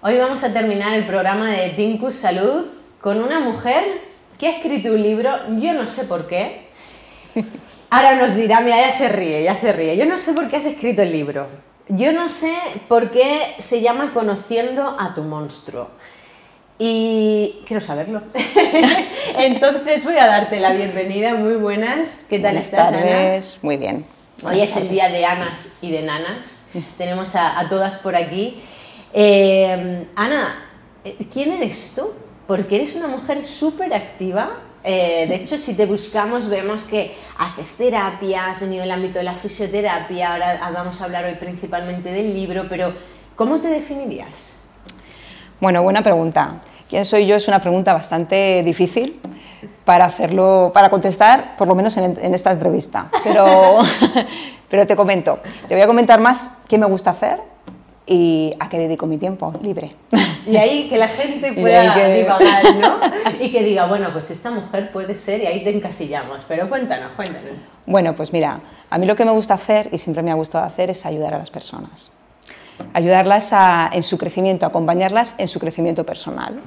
Hoy vamos a terminar el programa de Tinkus Salud con una mujer que ha escrito un libro, yo no sé por qué. Ahora nos dirá, mira, ya se ríe, ya se ríe. Yo no sé por qué has escrito el libro. Yo no sé por qué se llama Conociendo a tu monstruo. Y quiero saberlo. Entonces voy a darte la bienvenida. Muy buenas. ¿Qué tal Buenas estás, tardes, Ana? muy bien. Hoy Buenas es el día de Anas y de Nanas. Tenemos a, a todas por aquí. Eh, Ana, eh, ¿quién eres tú? Porque eres una mujer súper activa. Eh, de hecho, si te buscamos, vemos que haces terapia, has venido del ámbito de la fisioterapia. Ahora vamos a hablar hoy principalmente del libro, pero ¿cómo te definirías? Bueno, buena pregunta. ¿Quién soy yo? Es una pregunta bastante difícil para hacerlo, para contestar, por lo menos en, en esta entrevista. Pero, pero te comento, te voy a comentar más qué me gusta hacer y a qué dedico mi tiempo libre. Y ahí que la gente pueda que- divagar, ¿no? Y que diga, bueno, pues esta mujer puede ser y ahí te encasillamos. Pero cuéntanos, cuéntanos. Bueno, pues mira, a mí lo que me gusta hacer y siempre me ha gustado hacer es ayudar a las personas. Ayudarlas a- en su crecimiento, acompañarlas en su crecimiento personal.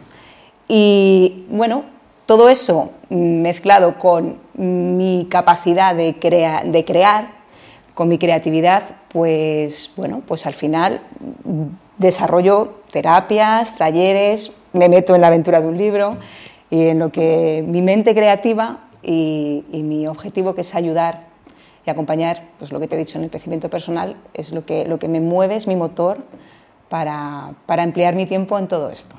Y bueno, todo eso mm, mezclado con mi capacidad de, crea- de crear, con mi creatividad, pues bueno, pues al final desarrollo terapias, talleres, me meto en la aventura de un libro y en lo que mi mente creativa y, y mi objetivo que es ayudar y acompañar, pues lo que te he dicho en el crecimiento personal, es lo que, lo que me mueve, es mi motor para, para emplear mi tiempo en todo esto.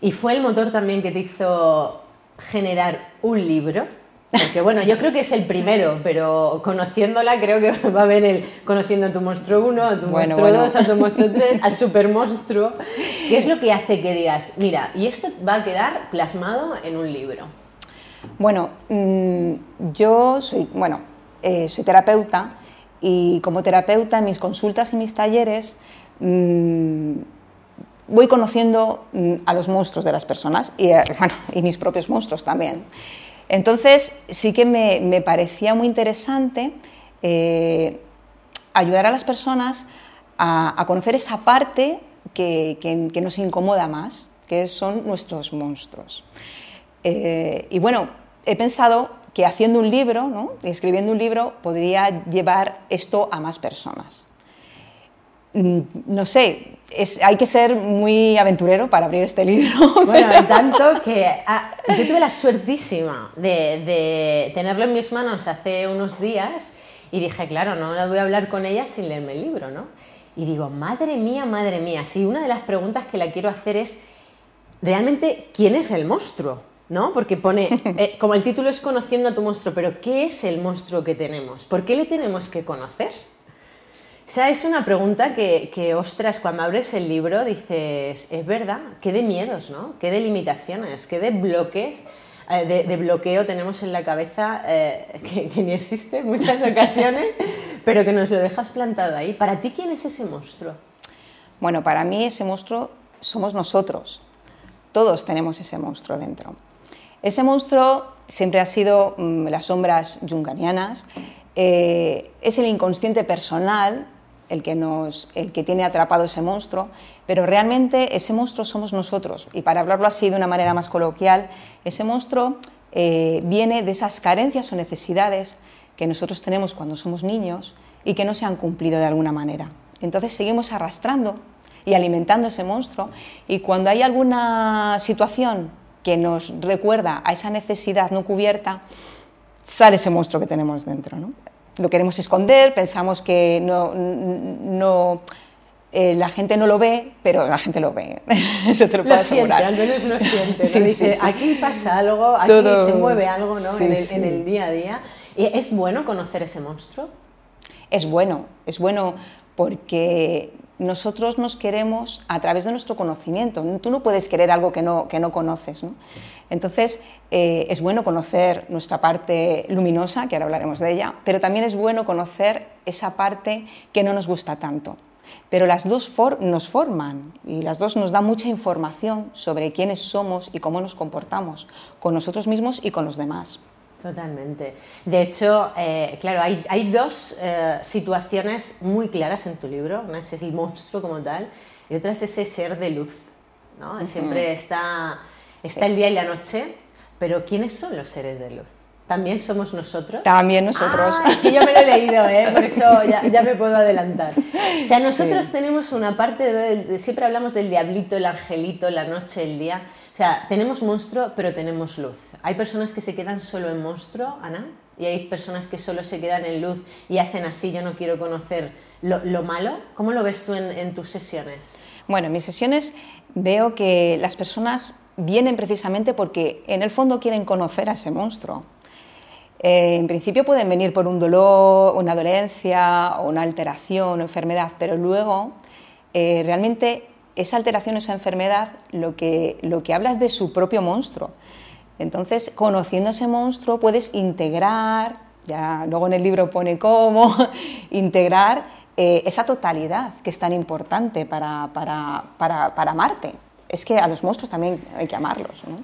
¿Y fue el motor también que te hizo generar un libro? Porque bueno, yo creo que es el primero, pero conociéndola creo que va a haber el conociendo a tu monstruo 1, a tu Bueno, monstruo bueno. 2, a tu monstruo 3, al super monstruo. ¿Qué es lo que hace que digas, mira, y esto va a quedar plasmado en un libro? Bueno, mm, yo soy, bueno, eh, soy terapeuta y como terapeuta en mis consultas y mis talleres mm, voy conociendo mm, a los monstruos de las personas y, eh, bueno, y mis propios monstruos también. Entonces sí que me, me parecía muy interesante eh, ayudar a las personas a, a conocer esa parte que, que- nos incomoda más, que son nuestros monstruos. Eh, y bueno, he pensado que haciendo un libro, ¿no? escribiendo un libro, podría llevar esto a más personas. Mm, No sé, es- hay que ser muy aventurero para abrir este libro. Bueno, hay tanto que ah, yo tuve la suertísima de, de tenerlo en mis manos hace unos días y dije, claro, no voy a hablar con ella sin leerme el libro, ¿no? Y digo, madre mía, madre mía, si una de las preguntas que la quiero hacer es, realmente, ¿quién es el monstruo? ¿No? Porque pone, eh, como el título es Conociendo a tu monstruo, pero ¿qué es el monstruo que tenemos? ¿Por qué le tenemos que conocer? O sea, es una pregunta que, que, ostras, cuando abres el libro dices, es verdad, qué de miedos, ¿no? Qué de limitaciones, qué de bloques, eh, de, de bloqueo tenemos en la cabeza eh, que, que ni existe en muchas ocasiones, pero que nos lo dejas plantado ahí. ¿Para ti quién es ese monstruo? Bueno, para mí ese monstruo somos nosotros. Todos tenemos ese monstruo dentro. Ese monstruo siempre ha sido mm, las sombras junganianas, eh, es el inconsciente personal el que, nos, el que tiene atrapado ese monstruo, pero realmente ese monstruo somos nosotros. Y para hablarlo así de una manera más coloquial, ese monstruo eh, viene de esas carencias o necesidades que nosotros tenemos cuando somos niños y que no se han cumplido de alguna manera. Entonces seguimos arrastrando y alimentando ese monstruo y cuando hay alguna situación que nos recuerda a esa necesidad no cubierta, sale ese monstruo que tenemos dentro. Lo queremos esconder, pensamos que no, no eh, la gente no lo ve, pero la gente lo ve. Eso te lo puedo lo siente, asegurar. al menos lo siente. ¿no? Sí, Dice, sí, sí. aquí pasa algo, aquí Todo- se mueve algo ¿no? en, el, en el día a día. ¿Y ¿Es bueno conocer ese monstruo? es bueno, es bueno porque nosotros nos queremos a través de nuestro conocimiento. Tú no puedes querer algo que no, que no conoces. ¿no? Entonces, eh, es bueno conocer nuestra parte luminosa, que ahora hablaremos de ella, pero también es bueno conocer esa parte que no nos gusta tanto. Pero las dos nos forman y las dos nos dan mucha información sobre quiénes somos y cómo nos comportamos con nosotros mismos y con los demás. Totalmente. De hecho, eh, claro, hay, hay dos eh, situaciones muy claras en tu libro. Una es el monstruo como tal y otra es ese ser de luz. ¿no? Siempre está, está el día y la noche, pero ¿quiénes son los seres de luz? ¿También somos nosotros? También nosotros. Ah, es que yo me lo he leído, ¿eh? por eso ya, me puedo adelantar. O sea, nosotros tenemos una parte, de, siempre hablamos del diablito, el angelito, la noche, el día. O sea, tenemos monstruo, pero tenemos luz. Hay personas que se quedan solo en monstruo, Ana, y hay personas que solo se quedan en luz y hacen así, yo no quiero conocer lo, malo. ¿Cómo lo ves tú en, tus sesiones? Bueno, en mis sesiones veo que las personas vienen precisamente porque en el fondo quieren conocer a ese monstruo. Eh, en principio pueden venir por un dolor, una dolencia una alteración o enfermedad, pero luego eh, realmente esa alteración, esa enfermedad, lo que, lo que habla es de su propio monstruo. Entonces, conociendo ese monstruo, puedes integrar, ya luego en el libro pone cómo, integrar eh, esa totalidad que es tan importante para, para, para, para, amarte. Es que a los monstruos también hay que amarlos. ¿no?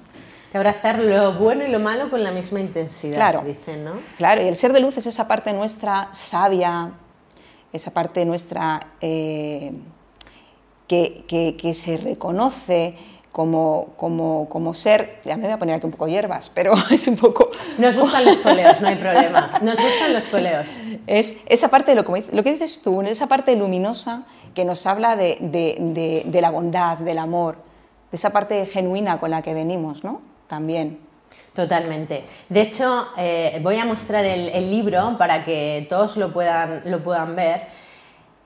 Que abrazar lo bueno y lo malo con la misma intensidad, claro, dicen, ¿no? Claro, y el ser de luz es esa parte nuestra sabia, esa parte nuestra eh, que, se reconoce como, como, como, ser, ya me voy a poner aquí un poco hierbas, pero es un poco... Nos gustan los poleos, no hay problema, nos gustan los poleos. Es esa parte, de lo, lo que dices tú, esa parte luminosa que nos habla de, de, de, la bondad, del amor, de esa parte genuina con la que venimos, ¿no? También. Totalmente. De hecho, eh, voy a mostrar el, el, libro para que todos lo puedan, lo puedan ver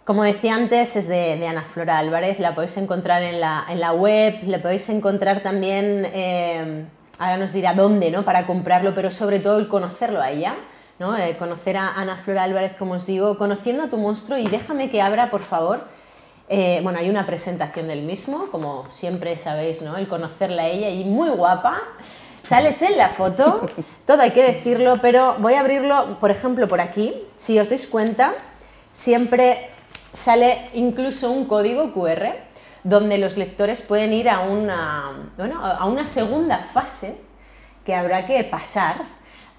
como decía antes, es de, Ana Flora Álvarez, la podéis encontrar en la, en la web, la podéis encontrar también, eh, ahora nos dirá dónde, ¿no? Para comprarlo, pero sobre todo el conocerlo a ella, ¿no? Eh, conocer a Ana Flora Álvarez, como os digo, conociendo a tu monstruo y déjame que abra, por favor. Eh, bueno, hay una presentación del mismo, como siempre sabéis, ¿no? El conocerla a ella y muy guapa. Sales en la foto, todo hay que decirlo, pero voy a abrirlo, por ejemplo, por aquí. Si os dais cuenta, siempre sale incluso un código QR donde los lectores pueden ir a una, a una segunda fase que habrá que pasar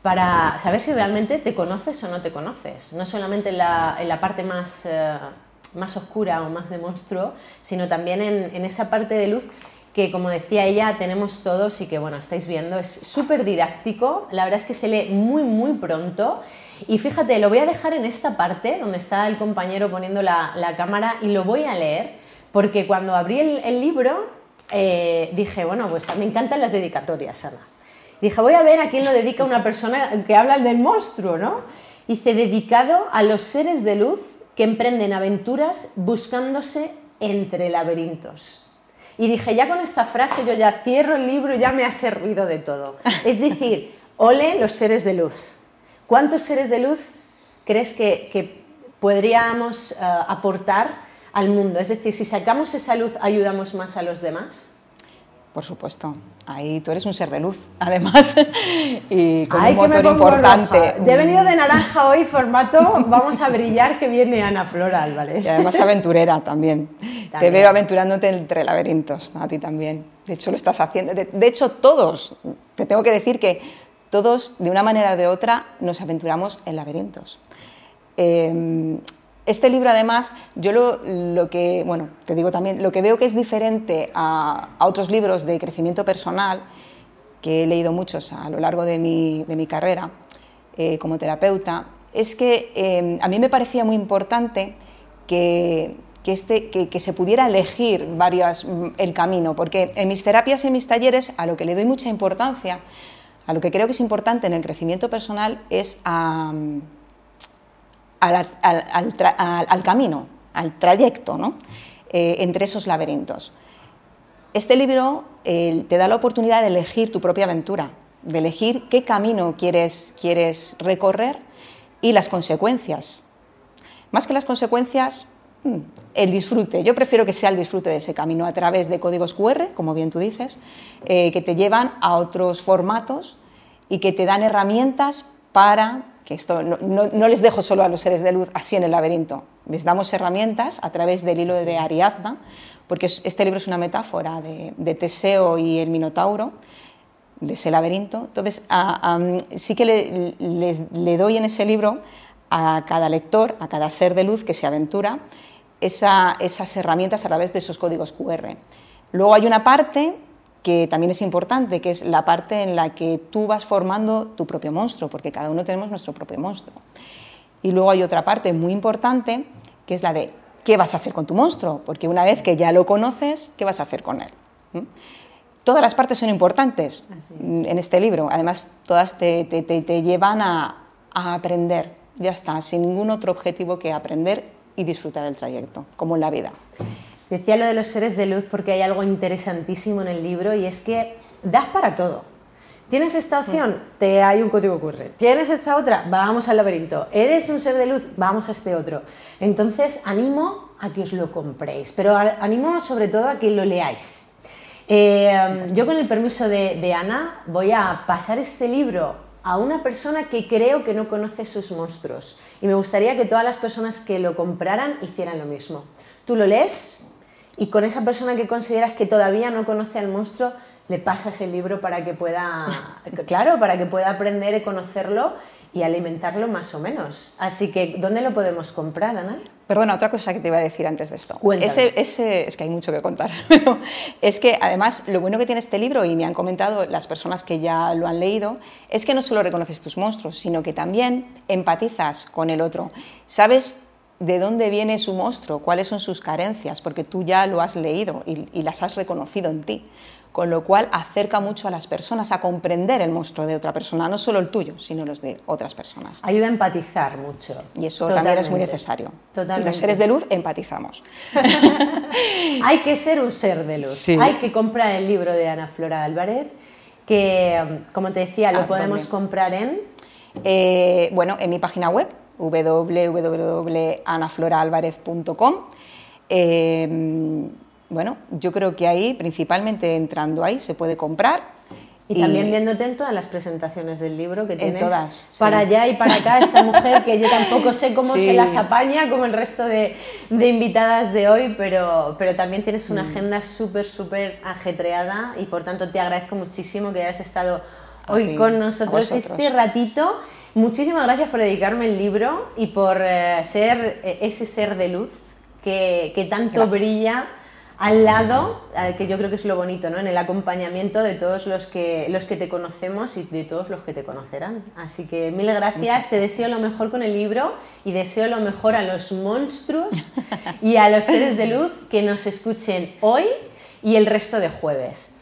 para saber si realmente te conoces o no te conoces. No solamente en la, parte más, eh, más oscura o más de monstruo, sino también en, en esa parte de luz que como decía ella tenemos todos y que bueno, estáis viendo, es súper didáctico, la verdad es que se lee muy muy pronto y fíjate, lo voy a dejar en esta parte donde está el compañero poniendo la, cámara y lo voy a leer, porque cuando abrí el, libro eh, dije, bueno, pues me encantan las dedicatorias, Ana. dije, voy a ver a quién lo dedica una persona que habla del monstruo, ¿no? Dice, dedicado a los seres de luz que emprenden aventuras buscándose entre laberintos. Y dije, ya con esta frase yo ya cierro el libro y ya me ha servido de todo. Es decir, ole los seres de luz. ¿Cuántos seres de luz crees que, podríamos eh, aportar al mundo? Es decir, si sacamos esa luz, ¿ayudamos más a los demás? Por supuesto. Ahí tú eres un ser de luz, además, y con un motor importante. he venido de naranja hoy, formato Vamos a brillar, que viene Ana Flora Álvarez. Y además aventurera también. Te veo aventurándote entre laberintos, a ti también. De hecho, lo estás haciendo. de hecho, todos. Te tengo que decir que todos, de una manera o de otra, nos aventuramos en laberintos. Em, este libro, además, yo lo, que, bueno, te digo también, lo que veo que es diferente a, otros libros de crecimiento personal, que he leído muchos a lo largo de mi, carrera eh, como terapeuta, es que em, a mí me parecía muy importante que, este, que, se pudiera elegir varias, el camino, porque en mis terapias y en mis talleres a lo que le doy mucha importancia a lo que creo que es importante en el crecimiento personal es al, camino, al trayecto ¿no? Eh, entre esos laberintos. Este libro te da la oportunidad de elegir tu propia aventura, de elegir qué camino quieres, quieres recorrer y las consecuencias. Más que las consecuencias, mm, el disfrute. Yo prefiero que sea el disfrute de ese camino a través de códigos QR, como bien tú dices, eh, que te llevan a otros formatos y que te dan herramientas para, que esto no, les dejo solo a los seres de luz así en el laberinto, les damos herramientas a través del hilo de Ariadna, porque este libro es una metáfora de, Teseo y el Minotauro, de ese laberinto. Entonces, sí que le, le doy en ese libro a cada lector, a cada ser de luz que se aventura, esas herramientas a través de esos códigos QR. Luego hay una parte que también es importante, que es la parte en la que tú vas formando tu propio monstruo, porque cada uno tenemos nuestro propio monstruo. Y luego hay otra parte muy importante, que es la de qué vas a hacer con tu monstruo, porque una vez que ya lo conoces, ¿qué vas a hacer con él? ¿Mm? Todas las partes son importantes en este libro, además todas te, te, llevan a, a aprender, ya está, sin ningún otro objetivo que aprender y disfrutar el trayecto, como en la vida. Decía lo de los seres de luz porque hay algo interesantísimo en el libro y es que das para todo. Tienes esta opción, te hay un código ocurre. Tienes esta otra, vamos al laberinto. Eres un ser de luz, vamos a este otro. Entonces animo a que os lo compréis, pero animo sobre todo a que lo leáis. Eh, yo con el permiso de, de Ana voy a pasar este libro a una persona que creo que no conoce sus monstruos y me gustaría que todas las personas que lo compraran hicieran lo mismo. Tú lo lees, y con esa persona que consideras que todavía no conoce al monstruo, le pasas el libro para que pueda, claro, para que pueda aprender y conocerlo y alimentarlo más o menos. Así que, ¿dónde lo podemos comprar, Ana? Perdona, otra cosa que te iba a decir antes de esto. Ese, ese, es que hay mucho que contar, pero es que además lo bueno que tiene este libro, y me han comentado las personas que ya lo han leído, es que no solo reconoces tus monstruos, sino que también empatizas con el otro. Sabes de dónde viene su monstruo, cuáles son sus carencias, porque tú ya lo has leído y, las has reconocido en ti. Con lo cual acerca mucho a las personas a comprender el monstruo de otra persona, no solo el tuyo, sino los de otras personas. Ayuda a empatizar mucho. Y eso también es muy necesario. Totalmente. Los seres de luz empatizamos. Hay que ser un ser de luz. Hay que comprar el libro de Ana Flora Álvarez, que, como te decía, lo ah, podemos comprar en... Eh, bueno, en mi página web, www.anafloraalvarez.com. Eh, bueno, yo creo que ahí, principalmente entrando ahí, se puede comprar. Y, también viéndote en todas las presentaciones del libro que tienes todas, para allá y para acá, esta mujer que yo tampoco sé cómo se las apaña como el resto de, invitadas de hoy, pero, pero también tienes una mm. agenda súper, súper ajetreada y por tanto te agradezco muchísimo que hayas estado hoy con nosotros este ratito. Muchísimas gracias por dedicarme el libro y por eh, ser eh, ese ser de luz que, tanto brilla al lado, que yo creo que es lo bonito, ¿no? En el acompañamiento de todos los que, los que te conocemos y de todos los que te conocerán. Así que mil gracias, te deseo lo mejor con el libro y deseo lo mejor a los monstruos y a los seres de luz que nos escuchen hoy y el resto de jueves.